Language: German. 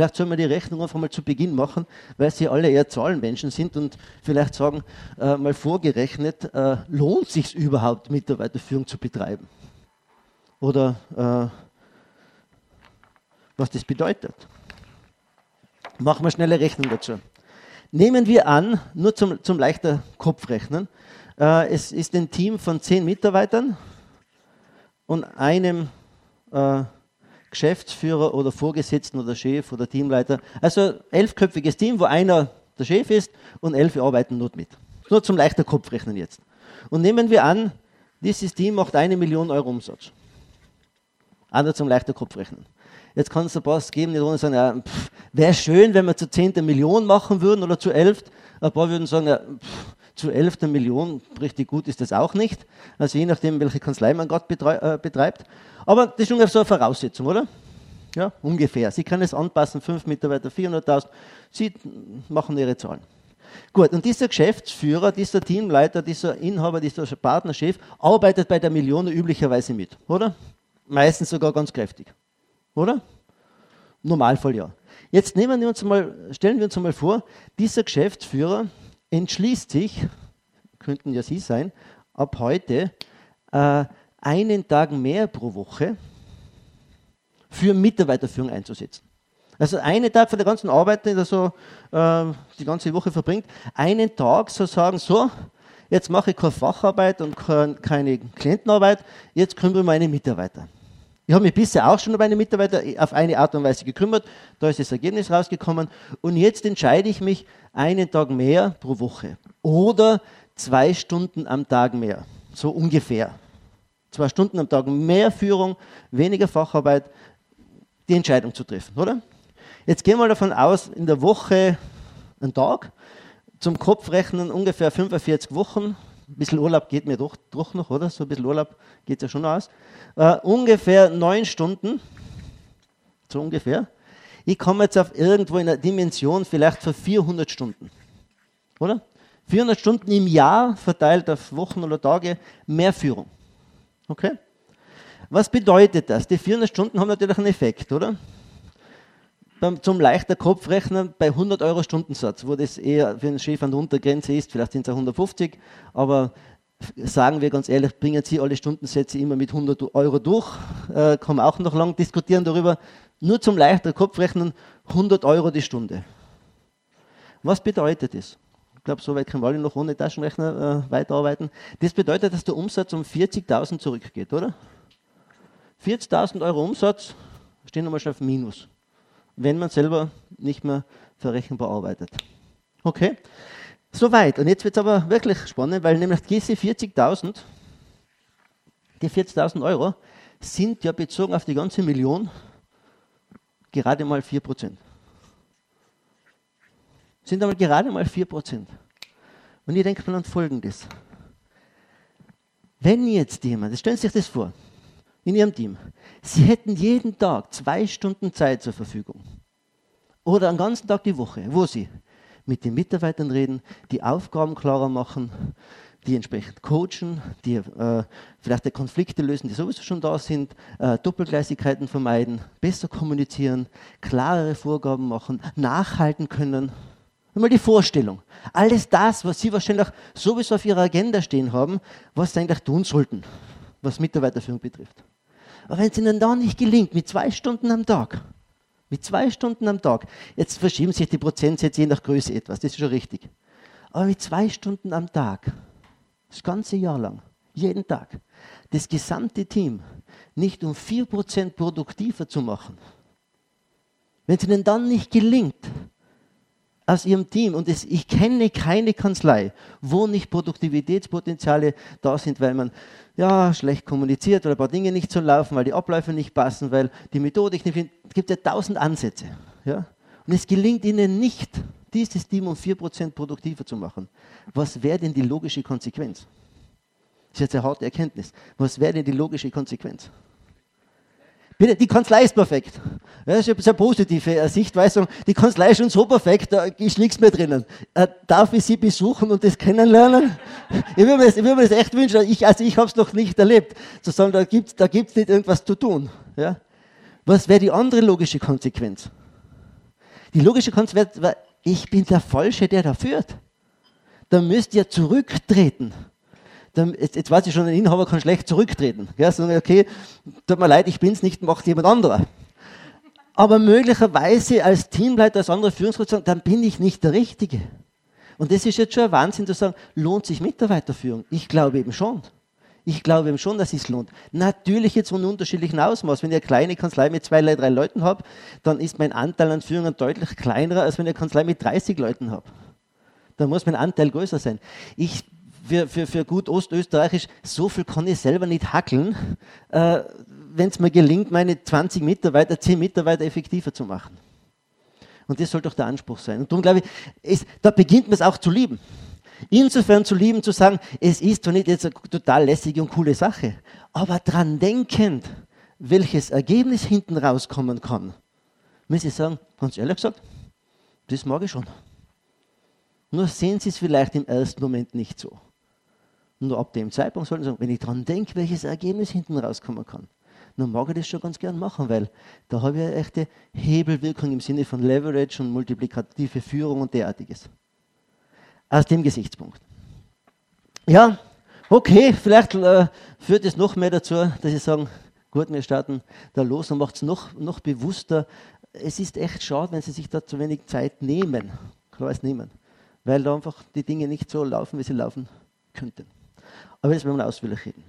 Vielleicht soll man die Rechnung einfach mal zu Beginn machen, weil sie alle eher Zahlenmenschen sind und vielleicht sagen, äh, mal vorgerechnet, äh, lohnt sich überhaupt, Mitarbeiterführung zu betreiben? Oder äh, was das bedeutet. Machen wir schnelle Rechnung dazu. Nehmen wir an, nur zum, zum leichter Kopfrechnen, äh, es ist ein Team von zehn Mitarbeitern und einem äh, Geschäftsführer oder Vorgesetzten oder Chef oder Teamleiter. Also elfköpfiges Team, wo einer der Chef ist und elf arbeiten nur mit. Nur zum leichter Kopfrechnen jetzt. Und nehmen wir an, dieses Team macht eine Million Euro Umsatz. Auch zum leichter Kopfrechnen. Jetzt kann es ein paar geben, die sagen, ja, wäre schön, wenn wir zu zehnter Million machen würden oder zu elf. Ein paar würden sagen, ja, pff, zu elfter Million richtig gut ist das auch nicht. Also je nachdem, welche Kanzlei man gerade äh, betreibt. Aber das ist ungefähr so eine Voraussetzung, oder? Ja, ungefähr. Sie können es anpassen, fünf Mitarbeiter, 400.000. Sie machen ihre Zahlen. Gut, und dieser Geschäftsführer, dieser Teamleiter, dieser Inhaber, dieser Partnerchef arbeitet bei der Million üblicherweise mit, oder? Meistens sogar ganz kräftig. Oder? Normalfall ja. Jetzt nehmen wir uns mal, stellen wir uns mal vor, dieser Geschäftsführer entschließt sich, könnten ja Sie sein, ab heute äh, einen Tag mehr pro Woche für Mitarbeiterführung einzusetzen. Also einen Tag von der ganzen Arbeit, die er so äh, die ganze Woche verbringt, einen Tag so sagen, so, jetzt mache ich keine Facharbeit und keine Klientenarbeit, jetzt kümmere ich meine Mitarbeiter. Ich habe mich bisher auch schon um meine Mitarbeiter auf eine Art und Weise gekümmert. Da ist das Ergebnis rausgekommen. Und jetzt entscheide ich mich einen Tag mehr pro Woche. Oder zwei Stunden am Tag mehr. So ungefähr. Zwei Stunden am Tag mehr Führung, weniger Facharbeit, die Entscheidung zu treffen, oder? Jetzt gehen wir davon aus, in der Woche ein Tag, zum Kopfrechnen ungefähr 45 Wochen, ein bisschen Urlaub geht mir doch, doch noch, oder? So ein bisschen Urlaub geht ja schon aus. Uh, ungefähr neun Stunden, so ungefähr. Ich komme jetzt auf irgendwo in einer Dimension vielleicht von 400 Stunden, oder? 400 Stunden im Jahr verteilt auf Wochen oder Tage mehr Führung. Okay? Was bedeutet das? Die 400 Stunden haben natürlich einen Effekt, oder? Zum leichter Kopfrechnen bei 100 Euro Stundensatz, wo das eher für einen Chef an der Untergrenze ist, vielleicht sind es auch 150, aber sagen wir ganz ehrlich, bringen Sie alle Stundensätze immer mit 100 Euro durch, äh, kann man auch noch lang diskutieren darüber. Nur zum leichter Kopfrechnen 100 Euro die Stunde. Was bedeutet das? Ich glaube, so weit können wir alle noch ohne Taschenrechner äh, weiterarbeiten. Das bedeutet, dass der Umsatz um 40.000 zurückgeht, oder? 40.000 Euro Umsatz stehen nochmal schon auf Minus wenn man selber nicht mehr verrechenbar arbeitet. Okay? Soweit. Und jetzt wird es aber wirklich spannend, weil nämlich diese 40.000, die 40.000 Euro, sind ja bezogen auf die ganze Million gerade mal 4%. Sind aber gerade mal 4%. Und ich denke mal an Folgendes. Wenn jetzt jemand, stellen Sie sich das vor, in Ihrem Team. Sie hätten jeden Tag zwei Stunden Zeit zur Verfügung. Oder einen ganzen Tag die Woche, wo Sie mit den Mitarbeitern reden, die Aufgaben klarer machen, die entsprechend coachen, die äh, vielleicht die Konflikte lösen, die sowieso schon da sind, äh, Doppelgleisigkeiten vermeiden, besser kommunizieren, klarere Vorgaben machen, nachhalten können. Einmal die Vorstellung. Alles das, was Sie wahrscheinlich sowieso auf Ihrer Agenda stehen haben, was Sie eigentlich tun sollten, was Mitarbeiterführung betrifft. Aber wenn es ihnen da nicht gelingt, mit zwei Stunden am Tag, mit zwei Stunden am Tag, jetzt verschieben sich die Prozentsätze je nach Größe etwas, das ist schon richtig. Aber mit zwei Stunden am Tag, das ganze Jahr lang, jeden Tag, das gesamte Team nicht um 4% produktiver zu machen, wenn es ihnen dann nicht gelingt, aus ihrem Team, und es, ich kenne keine Kanzlei, wo nicht Produktivitätspotenziale da sind, weil man ja, schlecht kommuniziert oder ein paar Dinge nicht so laufen, weil die Abläufe nicht passen, weil die Methodik nicht Es gibt ja tausend Ansätze. Ja? Und es gelingt ihnen nicht, dieses Team um 4% produktiver zu machen. Was wäre denn die logische Konsequenz? Das ist jetzt eine harte Erkenntnis. Was wäre denn die logische Konsequenz? Die Kanzlei ist perfekt. das ist eine positive äh, Sichtweise. Die Kanzlei ist schon so perfekt, da ist nichts mehr drinnen. Äh, darf ich Sie besuchen und das kennenlernen? Ich würde mir das, würd mir das echt wünschen. Ich, also ich habe es noch nicht erlebt. Zu sagen, da gibt es da gibt's nicht irgendwas zu tun. Ja? Was wäre die andere logische Konsequenz? Die logische Konsequenz war, ich bin der Falsche, der da führt. Da müsst ihr zurücktreten. Dann, jetzt, jetzt weiß ich schon, ein Inhaber kann schlecht zurücktreten. Ja, sagen, okay, tut mir leid, ich bin es nicht, macht jemand anderer. Aber möglicherweise als Teamleiter, als andere Führungskraft sagen, dann bin ich nicht der Richtige. Und das ist jetzt schon ein Wahnsinn zu sagen, lohnt sich Mitarbeiterführung? Ich glaube eben schon. Ich glaube eben schon, dass es lohnt. Natürlich jetzt von unterschiedlichen Ausmaß. Wenn ich eine kleine Kanzlei mit zwei, drei Leuten habe, dann ist mein Anteil an Führungen deutlich kleinerer, als wenn ich eine Kanzlei mit 30 Leuten habe. Da muss mein Anteil größer sein. Ich für, für, für gut Ostösterreichisch, so viel kann ich selber nicht hackeln, äh, wenn es mir gelingt, meine 20 Mitarbeiter, 10 Mitarbeiter effektiver zu machen. Und das soll doch der Anspruch sein. Und darum glaube ich, ist, da beginnt man es auch zu lieben. Insofern zu lieben, zu sagen, es ist doch nicht jetzt eine total lässige und coole Sache, aber dran denkend, welches Ergebnis hinten rauskommen kann, muss ich sagen, ganz ehrlich gesagt, das mag ich schon. Nur sehen Sie es vielleicht im ersten Moment nicht so. Nur ab dem Zeitpunkt sollten Sie sagen, wenn ich daran denke, welches Ergebnis hinten rauskommen kann, dann mag ich das schon ganz gern machen, weil da habe ich eine echte Hebelwirkung im Sinne von Leverage und multiplikative Führung und derartiges. Aus dem Gesichtspunkt. Ja, okay, vielleicht äh, führt es noch mehr dazu, dass Sie sagen, gut, wir starten da los und macht es noch, noch bewusster. Es ist echt schade, wenn Sie sich da zu wenig Zeit nehmen. Klar ist nehmen. Weil da einfach die Dinge nicht so laufen, wie sie laufen könnten. Aber jetzt werden wir reden.